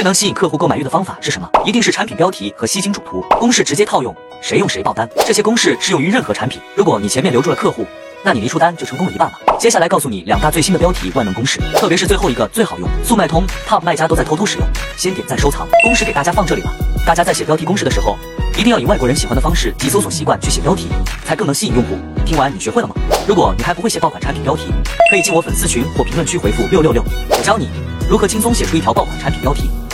最能吸引客户购买欲的方法是什么？一定是产品标题和吸睛主图公式直接套用谁用谁爆单。这些公式适用于任何产品。如果你前面留住了客户那你离出单就成功了一半了。接下来告诉你两大最新的标题万能公式特别是最后一个最好用。速卖通 top 卖家都在偷偷使用先点赞收藏。公式给大家放这里了大家在写标题公式的时候一定要以外国人喜欢的方式及搜索习惯去写标题才更能吸引用户。听完你学会了吗？如果你还不会写爆款产品标题可以进我粉丝群或评论区回复六六六我教你如何轻松写出一条爆款产品标题。